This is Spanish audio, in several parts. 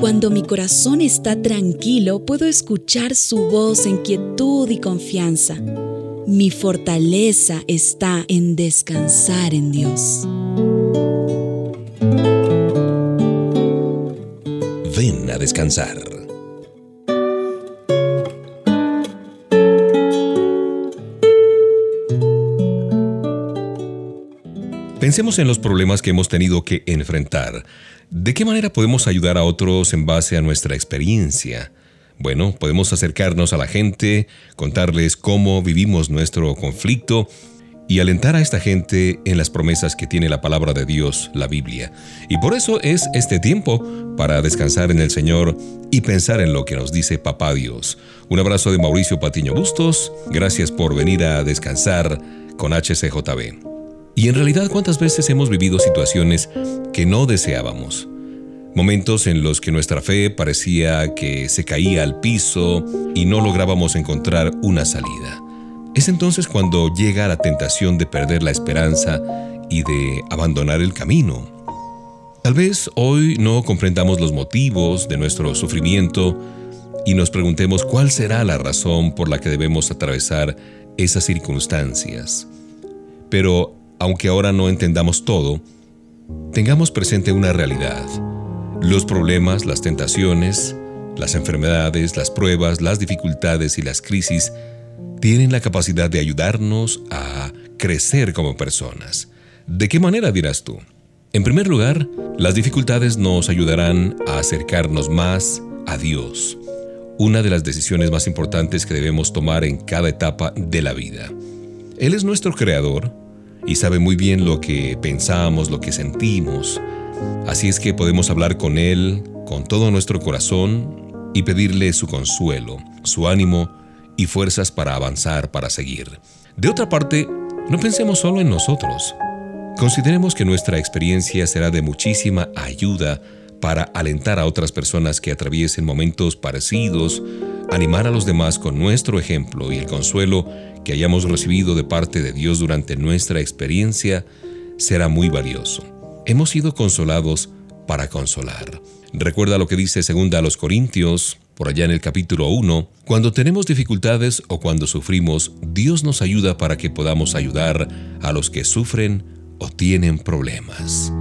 Cuando mi corazón está tranquilo, puedo escuchar su voz en quietud y confianza. Mi fortaleza está en descansar en Dios. Ven a descansar. Pensemos en los problemas que hemos tenido que enfrentar. ¿De qué manera podemos ayudar a otros en base a nuestra experiencia? Bueno, podemos acercarnos a la gente, contarles cómo vivimos nuestro conflicto y alentar a esta gente en las promesas que tiene la palabra de Dios, la Biblia. Y por eso es este tiempo para descansar en el Señor y pensar en lo que nos dice Papá Dios. Un abrazo de Mauricio Patiño Bustos. Gracias por venir a descansar con HCJB. Y en realidad, ¿cuántas veces hemos vivido situaciones que no deseábamos? Momentos en los que nuestra fe parecía que se caía al piso y no lográbamos encontrar una salida. Es entonces cuando llega la tentación de perder la esperanza y de abandonar el camino. Tal vez hoy no comprendamos los motivos de nuestro sufrimiento y nos preguntemos cuál será la razón por la que debemos atravesar esas circunstancias. Pero aunque ahora no entendamos todo, tengamos presente una realidad. Los problemas, las tentaciones, las enfermedades, las pruebas, las dificultades y las crisis tienen la capacidad de ayudarnos a crecer como personas. ¿De qué manera dirás tú? En primer lugar, las dificultades nos ayudarán a acercarnos más a Dios, una de las decisiones más importantes que debemos tomar en cada etapa de la vida. Él es nuestro creador y sabe muy bien lo que pensamos, lo que sentimos. Así es que podemos hablar con Él con todo nuestro corazón y pedirle su consuelo, su ánimo y fuerzas para avanzar, para seguir. De otra parte, no pensemos solo en nosotros. Consideremos que nuestra experiencia será de muchísima ayuda para alentar a otras personas que atraviesen momentos parecidos, animar a los demás con nuestro ejemplo y el consuelo que hayamos recibido de parte de Dios durante nuestra experiencia será muy valioso. Hemos sido consolados para consolar. Recuerda lo que dice segunda a los Corintios, por allá en el capítulo 1, cuando tenemos dificultades o cuando sufrimos, Dios nos ayuda para que podamos ayudar a los que sufren o tienen problemas.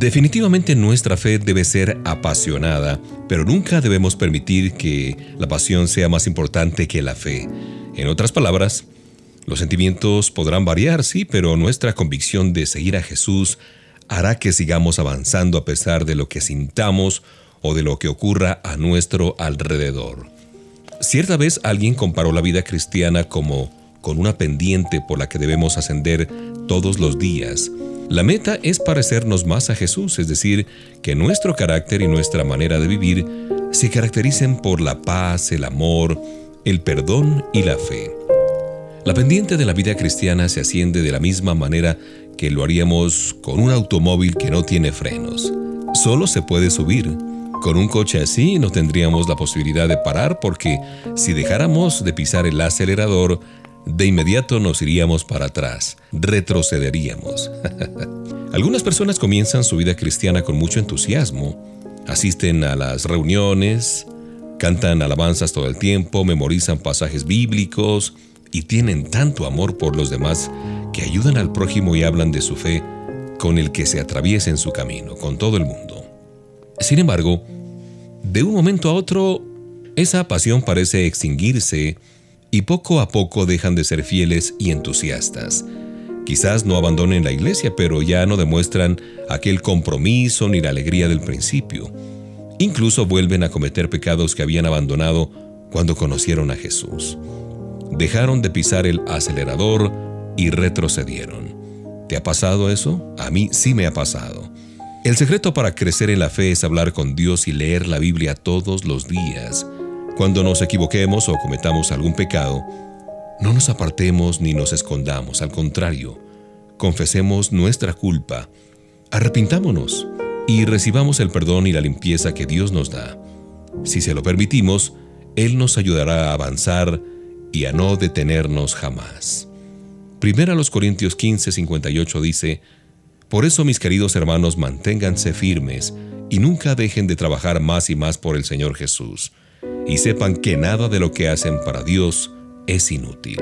Definitivamente nuestra fe debe ser apasionada, pero nunca debemos permitir que la pasión sea más importante que la fe. En otras palabras, los sentimientos podrán variar, sí, pero nuestra convicción de seguir a Jesús hará que sigamos avanzando a pesar de lo que sintamos o de lo que ocurra a nuestro alrededor. Cierta vez alguien comparó la vida cristiana como con una pendiente por la que debemos ascender todos los días. La meta es parecernos más a Jesús, es decir, que nuestro carácter y nuestra manera de vivir se caractericen por la paz, el amor, el perdón y la fe. La pendiente de la vida cristiana se asciende de la misma manera que lo haríamos con un automóvil que no tiene frenos. Solo se puede subir. Con un coche así no tendríamos la posibilidad de parar porque si dejáramos de pisar el acelerador, de inmediato nos iríamos para atrás, retrocederíamos. Algunas personas comienzan su vida cristiana con mucho entusiasmo, asisten a las reuniones, cantan alabanzas todo el tiempo, memorizan pasajes bíblicos y tienen tanto amor por los demás que ayudan al prójimo y hablan de su fe con el que se atraviesa en su camino, con todo el mundo. Sin embargo, de un momento a otro, esa pasión parece extinguirse y poco a poco dejan de ser fieles y entusiastas. Quizás no abandonen la iglesia, pero ya no demuestran aquel compromiso ni la alegría del principio. Incluso vuelven a cometer pecados que habían abandonado cuando conocieron a Jesús. Dejaron de pisar el acelerador y retrocedieron. ¿Te ha pasado eso? A mí sí me ha pasado. El secreto para crecer en la fe es hablar con Dios y leer la Biblia todos los días. Cuando nos equivoquemos o cometamos algún pecado, no nos apartemos ni nos escondamos, al contrario, confesemos nuestra culpa, arrepintámonos y recibamos el perdón y la limpieza que Dios nos da. Si se lo permitimos, Él nos ayudará a avanzar y a no detenernos jamás. Primera los Corintios 15, 58 dice, Por eso mis queridos hermanos manténganse firmes y nunca dejen de trabajar más y más por el Señor Jesús, y sepan que nada de lo que hacen para Dios es inútil.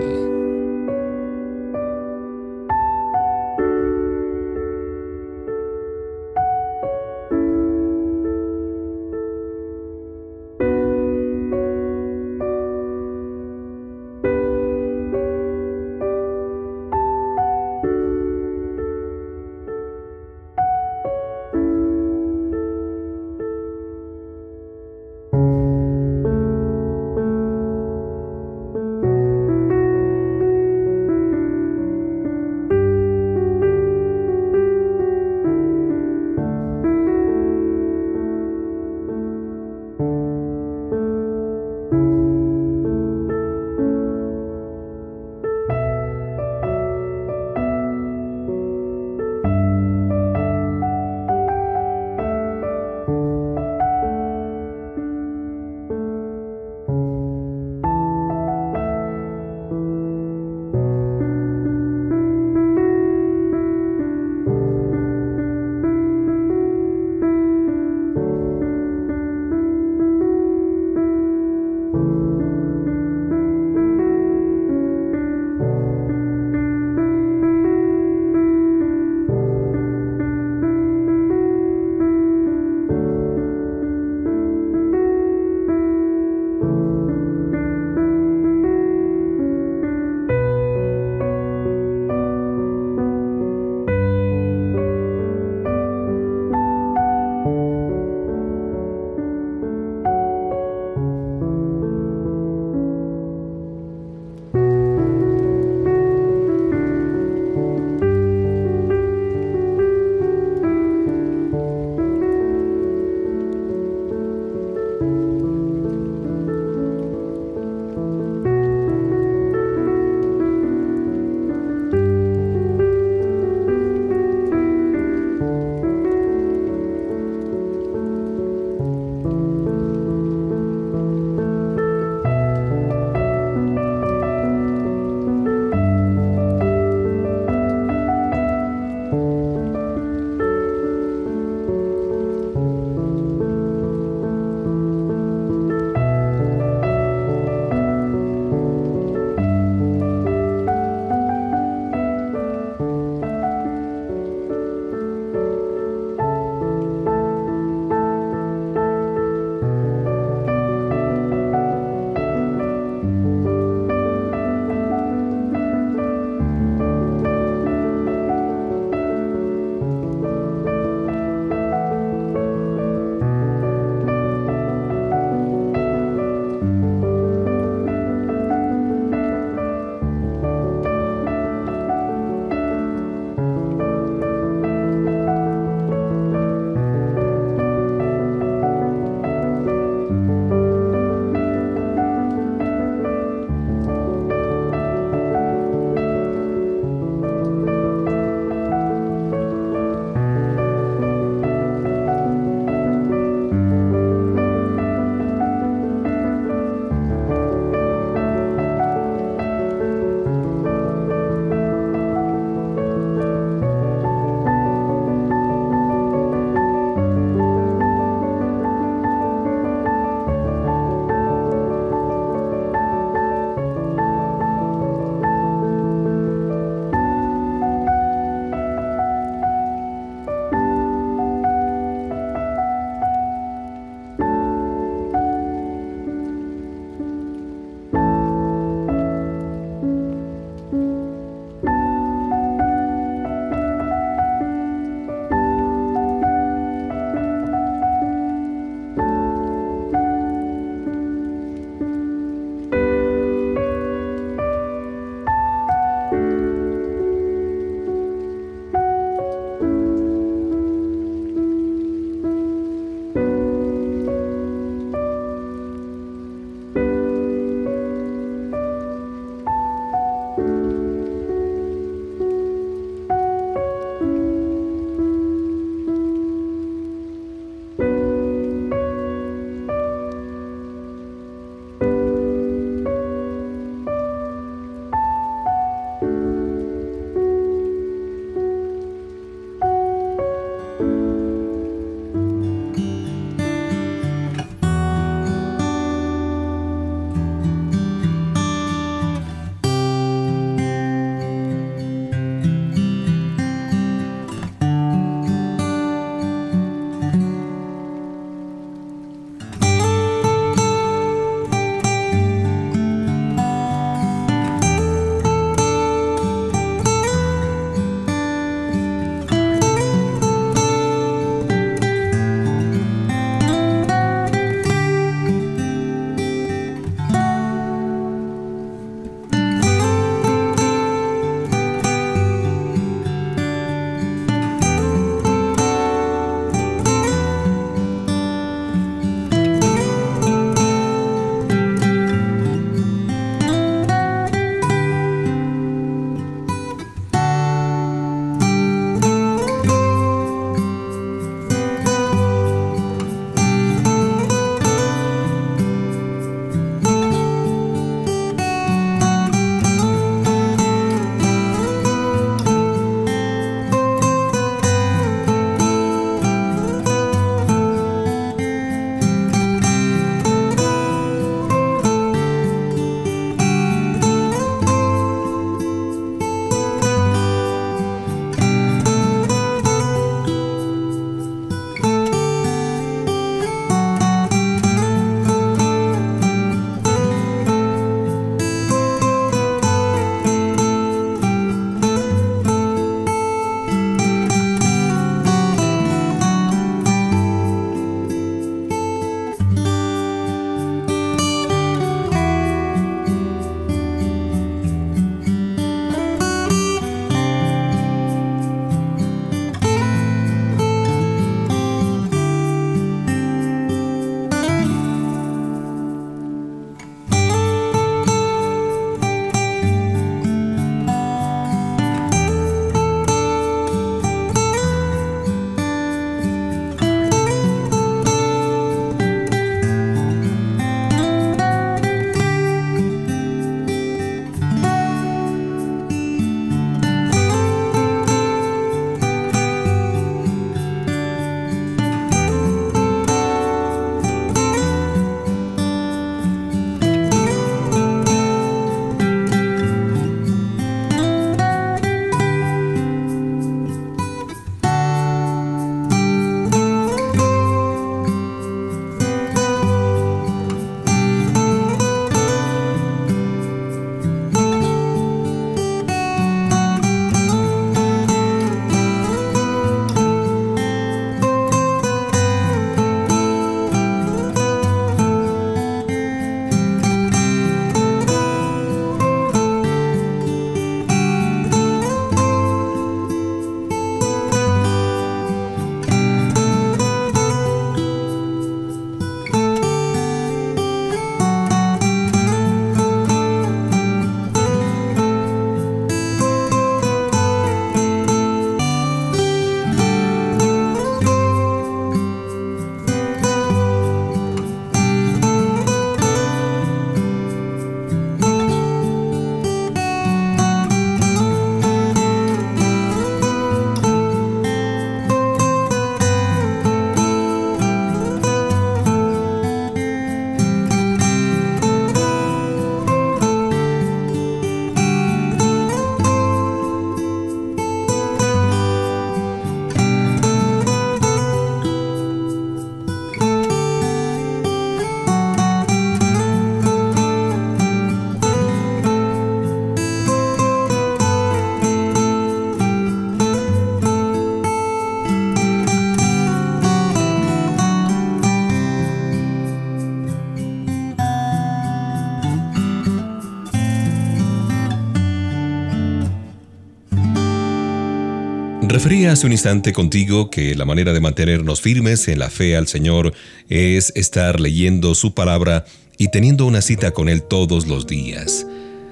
Hace un instante contigo que la manera de mantenernos firmes en la fe al Señor es estar leyendo su palabra y teniendo una cita con Él todos los días,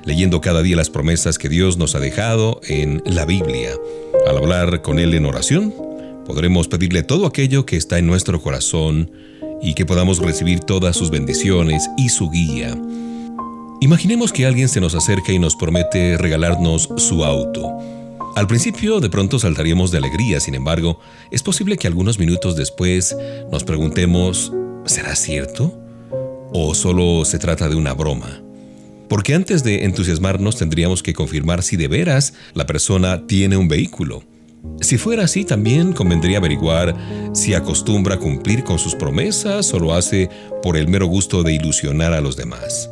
leyendo cada día las promesas que Dios nos ha dejado en la Biblia. Al hablar con Él en oración, podremos pedirle todo aquello que está en nuestro corazón y que podamos recibir todas sus bendiciones y su guía. Imaginemos que alguien se nos acerca y nos promete regalarnos su auto. Al principio de pronto saltaríamos de alegría, sin embargo, es posible que algunos minutos después nos preguntemos, ¿será cierto? ¿O solo se trata de una broma? Porque antes de entusiasmarnos tendríamos que confirmar si de veras la persona tiene un vehículo. Si fuera así, también convendría averiguar si acostumbra cumplir con sus promesas o lo hace por el mero gusto de ilusionar a los demás.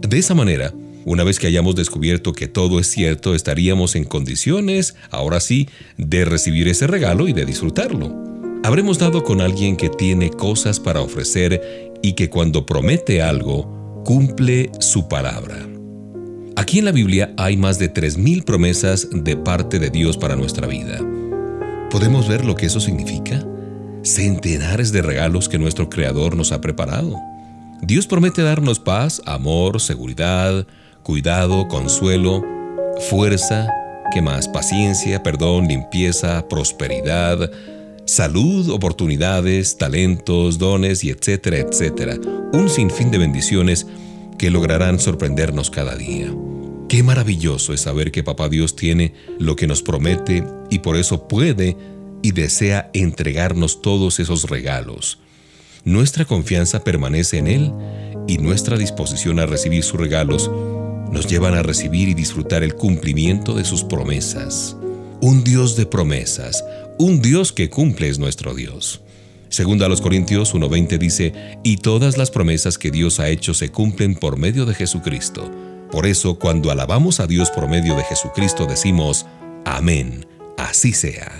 De esa manera, una vez que hayamos descubierto que todo es cierto, estaríamos en condiciones, ahora sí, de recibir ese regalo y de disfrutarlo. Habremos dado con alguien que tiene cosas para ofrecer y que cuando promete algo, cumple su palabra. Aquí en la Biblia hay más de 3.000 promesas de parte de Dios para nuestra vida. ¿Podemos ver lo que eso significa? Centenares de regalos que nuestro Creador nos ha preparado. Dios promete darnos paz, amor, seguridad, cuidado, consuelo, fuerza, ¿qué más? Paciencia, perdón, limpieza, prosperidad, salud, oportunidades, talentos, dones y etcétera, etcétera. Un sinfín de bendiciones que lograrán sorprendernos cada día. Qué maravilloso es saber que Papá Dios tiene lo que nos promete y por eso puede y desea entregarnos todos esos regalos. Nuestra confianza permanece en Él y nuestra disposición a recibir sus regalos nos llevan a recibir y disfrutar el cumplimiento de sus promesas. Un Dios de promesas, un Dios que cumple es nuestro Dios. Segunda a los Corintios 1.20 dice, y todas las promesas que Dios ha hecho se cumplen por medio de Jesucristo. Por eso, cuando alabamos a Dios por medio de Jesucristo, decimos, Amén, así sea.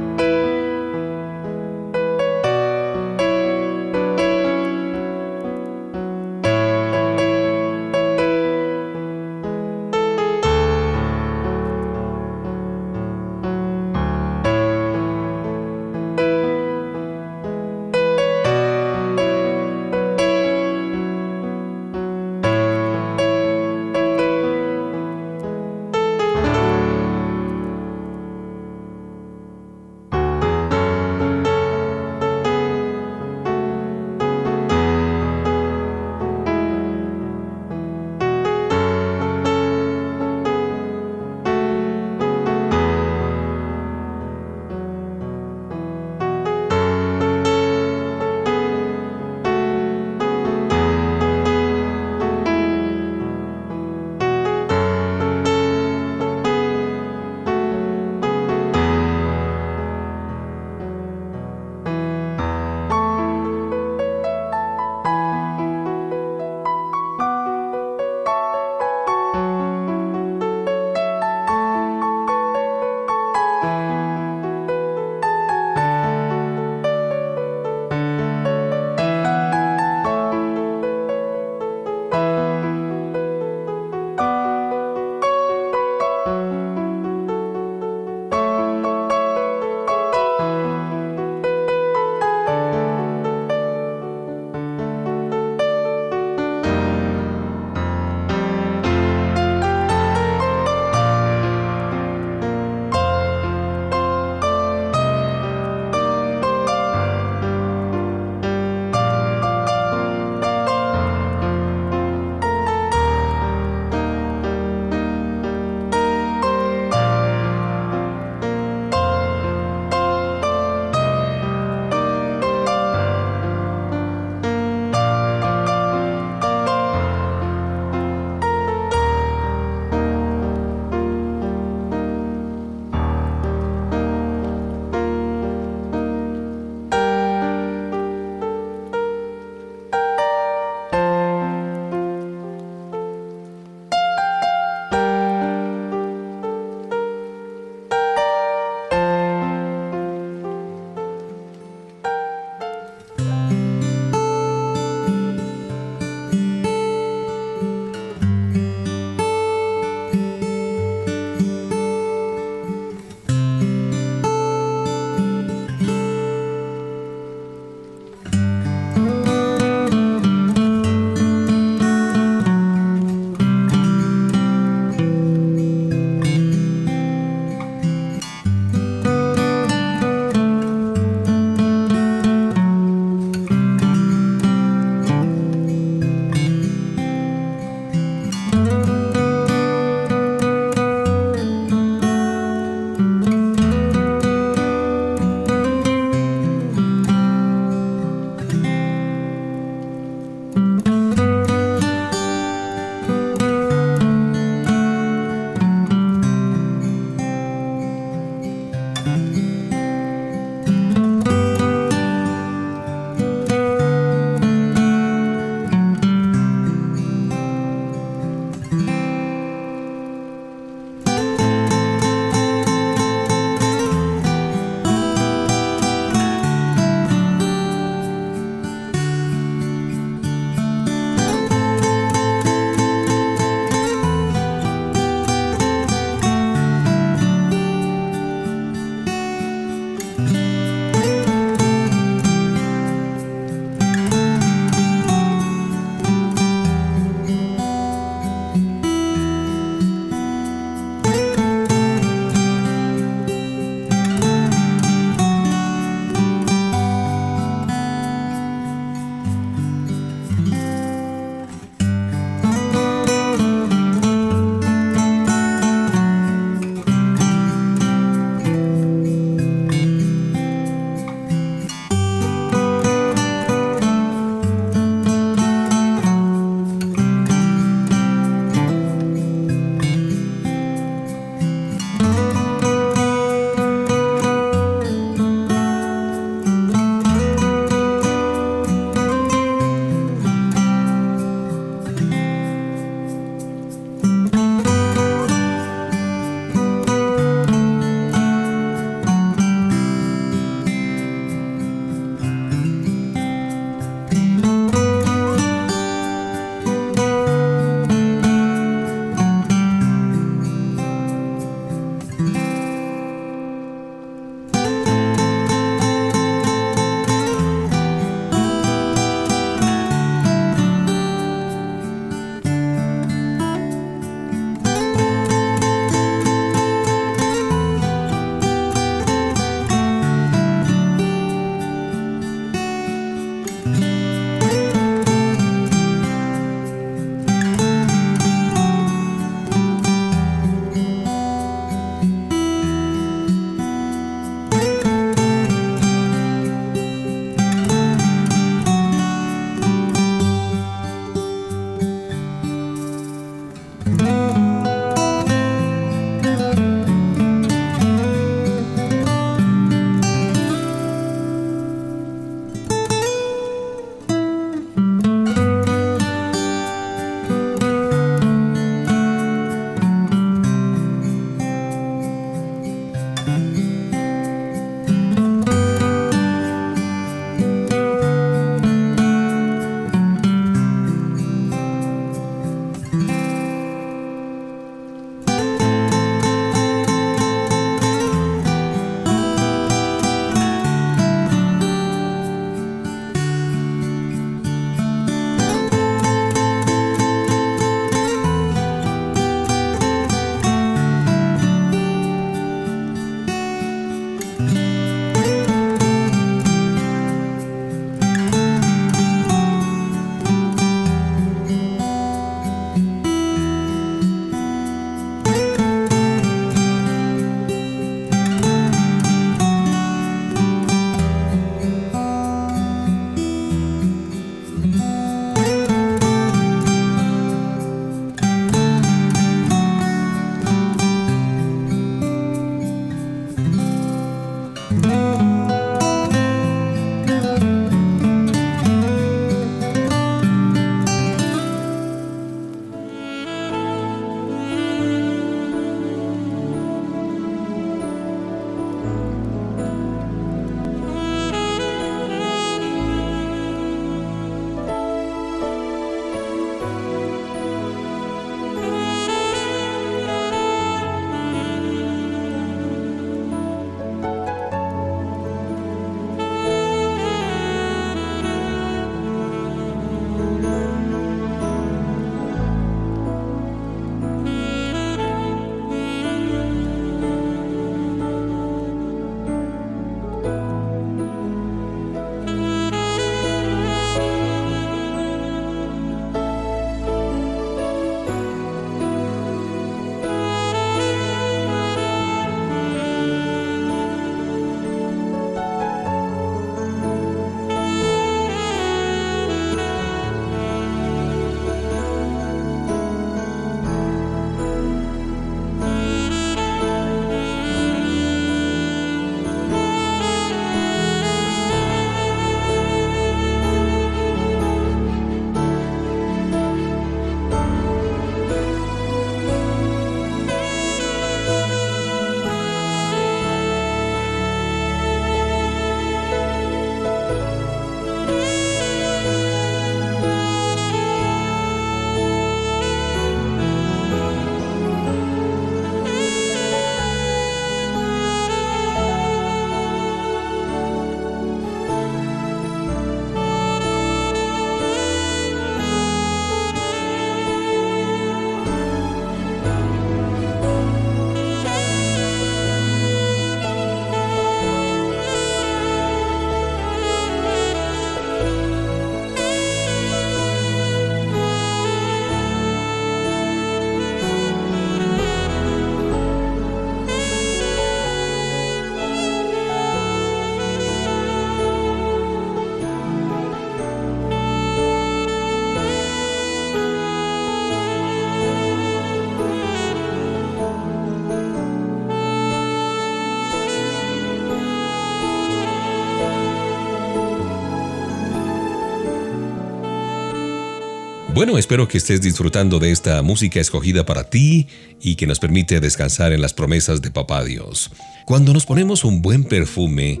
Bueno, espero que estés disfrutando de esta música escogida para ti y que nos permite descansar en las promesas de Papá Dios. Cuando nos ponemos un buen perfume,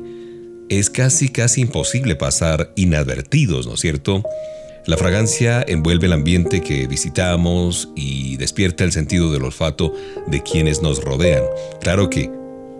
es casi casi imposible pasar inadvertidos, ¿no es cierto? La fragancia envuelve el ambiente que visitamos y despierta el sentido del olfato de quienes nos rodean. Claro que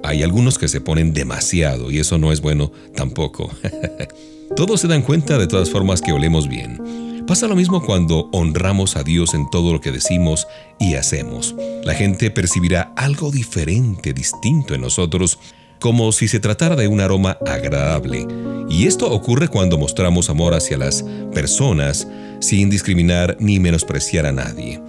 hay algunos que se ponen demasiado y eso no es bueno tampoco. Todos se dan cuenta de todas formas que olemos bien. Pasa lo mismo cuando honramos a Dios en todo lo que decimos y hacemos. La gente percibirá algo diferente, distinto en nosotros, como si se tratara de un aroma agradable. Y esto ocurre cuando mostramos amor hacia las personas sin discriminar ni menospreciar a nadie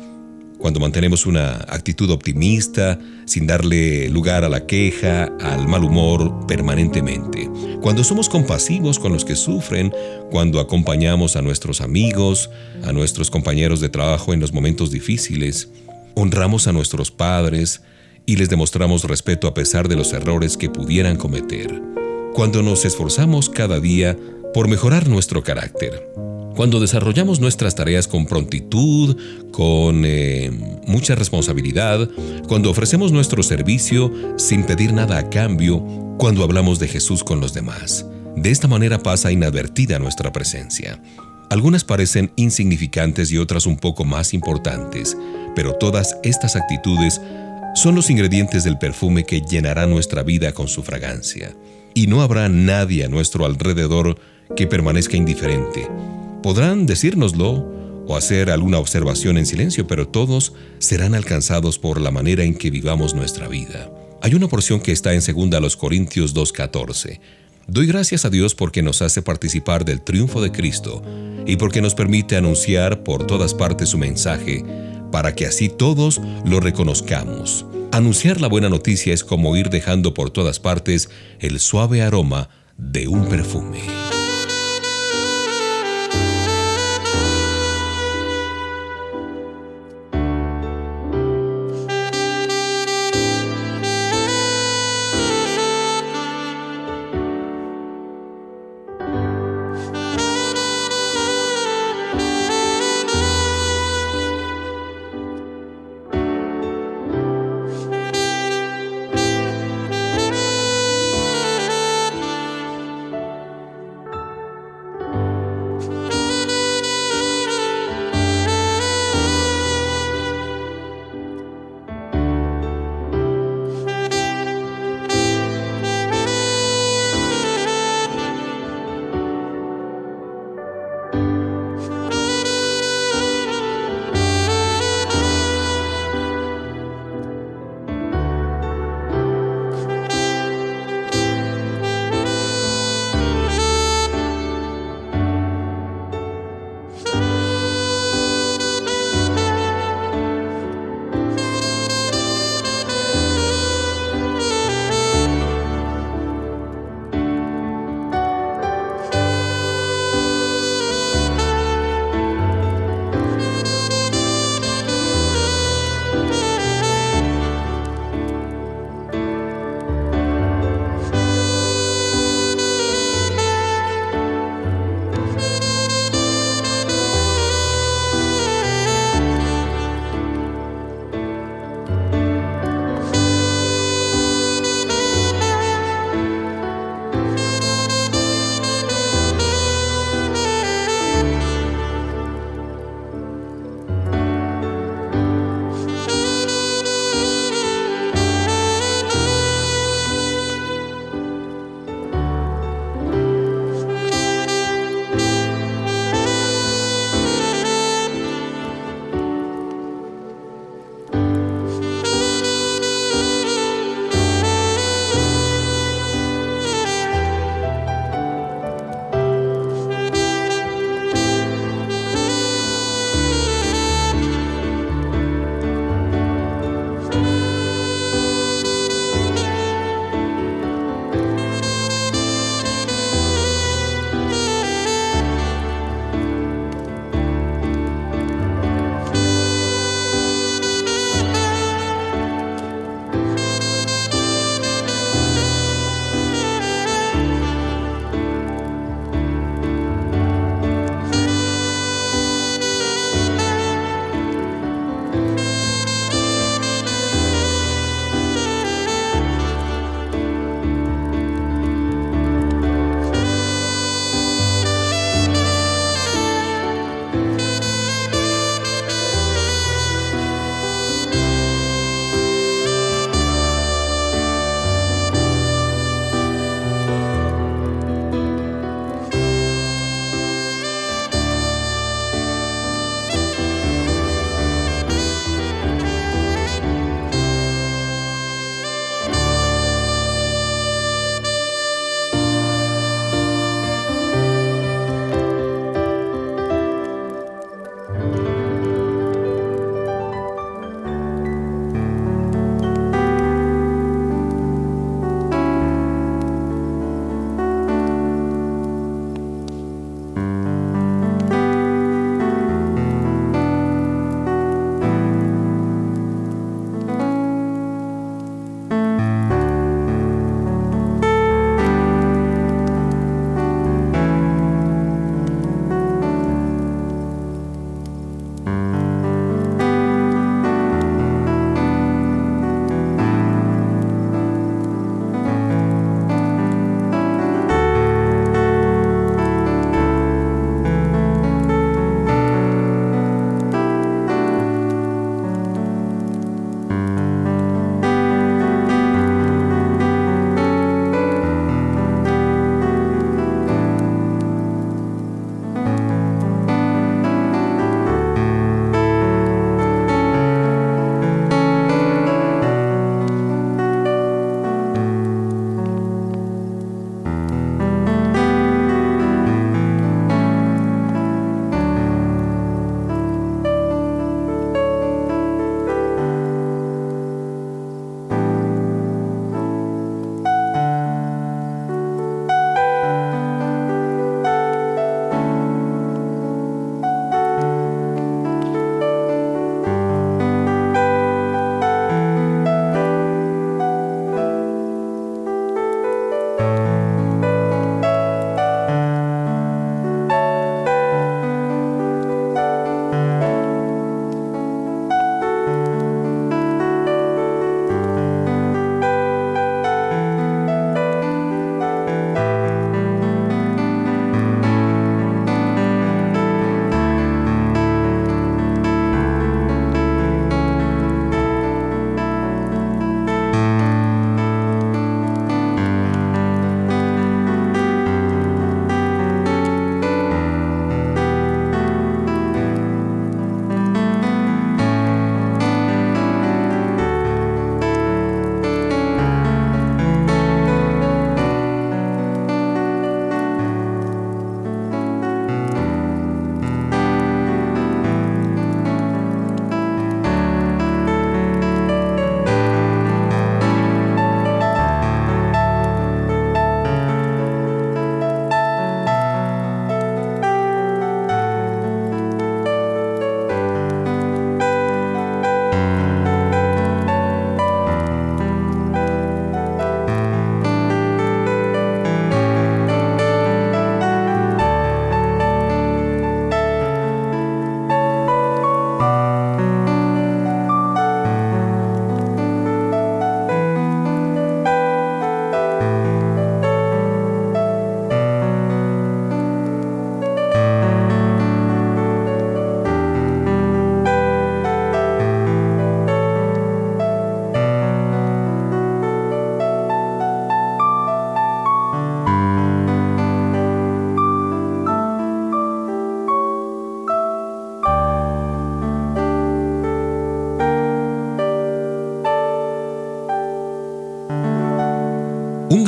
cuando mantenemos una actitud optimista, sin darle lugar a la queja, al mal humor permanentemente, cuando somos compasivos con los que sufren, cuando acompañamos a nuestros amigos, a nuestros compañeros de trabajo en los momentos difíciles, honramos a nuestros padres y les demostramos respeto a pesar de los errores que pudieran cometer, cuando nos esforzamos cada día por mejorar nuestro carácter cuando desarrollamos nuestras tareas con prontitud, con eh, mucha responsabilidad, cuando ofrecemos nuestro servicio sin pedir nada a cambio, cuando hablamos de Jesús con los demás. De esta manera pasa inadvertida nuestra presencia. Algunas parecen insignificantes y otras un poco más importantes, pero todas estas actitudes son los ingredientes del perfume que llenará nuestra vida con su fragancia. Y no habrá nadie a nuestro alrededor que permanezca indiferente Podrán decírnoslo o hacer alguna observación en silencio, pero todos serán alcanzados por la manera en que vivamos nuestra vida. Hay una porción que está en 2 Corintios 2.14. Doy gracias a Dios porque nos hace participar del triunfo de Cristo y porque nos permite anunciar por todas partes su mensaje, para que así todos lo reconozcamos. Anunciar la buena noticia es como ir dejando por todas partes el suave aroma de un perfume.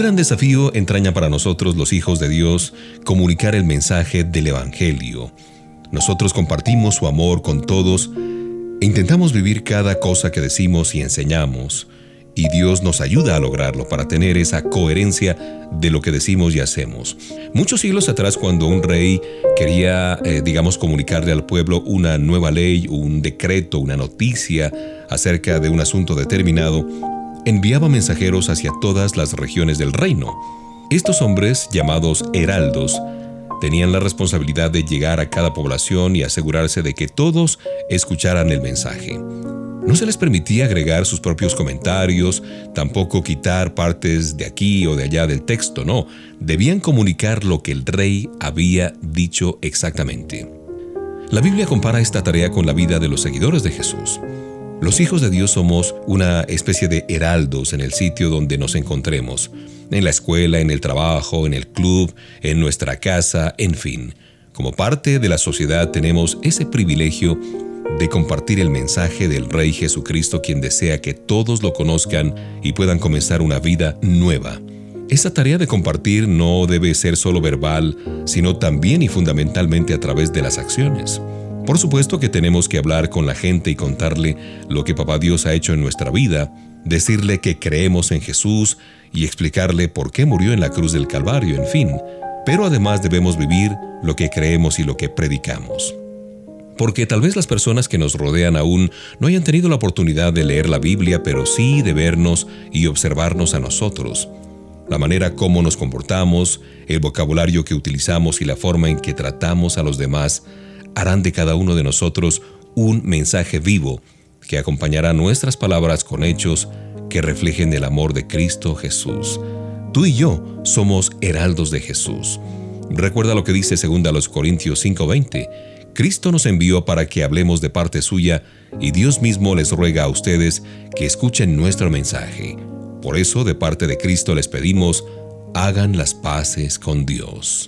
Gran desafío entraña para nosotros los hijos de Dios comunicar el mensaje del Evangelio. Nosotros compartimos su amor con todos e intentamos vivir cada cosa que decimos y enseñamos, y Dios nos ayuda a lograrlo para tener esa coherencia de lo que decimos y hacemos. Muchos siglos atrás, cuando un rey quería, eh, digamos, comunicarle al pueblo una nueva ley, un decreto, una noticia acerca de un asunto determinado, enviaba mensajeros hacia todas las regiones del reino. Estos hombres, llamados heraldos, tenían la responsabilidad de llegar a cada población y asegurarse de que todos escucharan el mensaje. No se les permitía agregar sus propios comentarios, tampoco quitar partes de aquí o de allá del texto, no, debían comunicar lo que el rey había dicho exactamente. La Biblia compara esta tarea con la vida de los seguidores de Jesús. Los hijos de Dios somos una especie de heraldos en el sitio donde nos encontremos, en la escuela, en el trabajo, en el club, en nuestra casa, en fin. Como parte de la sociedad tenemos ese privilegio de compartir el mensaje del Rey Jesucristo quien desea que todos lo conozcan y puedan comenzar una vida nueva. Esa tarea de compartir no debe ser solo verbal, sino también y fundamentalmente a través de las acciones. Por supuesto que tenemos que hablar con la gente y contarle lo que Papá Dios ha hecho en nuestra vida, decirle que creemos en Jesús y explicarle por qué murió en la cruz del Calvario, en fin. Pero además debemos vivir lo que creemos y lo que predicamos. Porque tal vez las personas que nos rodean aún no hayan tenido la oportunidad de leer la Biblia, pero sí de vernos y observarnos a nosotros. La manera como nos comportamos, el vocabulario que utilizamos y la forma en que tratamos a los demás harán de cada uno de nosotros un mensaje vivo que acompañará nuestras palabras con hechos que reflejen el amor de Cristo Jesús. Tú y yo somos heraldos de Jesús. Recuerda lo que dice 2 Corintios 5:20 Cristo nos envió para que hablemos de parte suya y Dios mismo les ruega a ustedes que escuchen nuestro mensaje. Por eso, de parte de Cristo les pedimos, hagan las paces con Dios.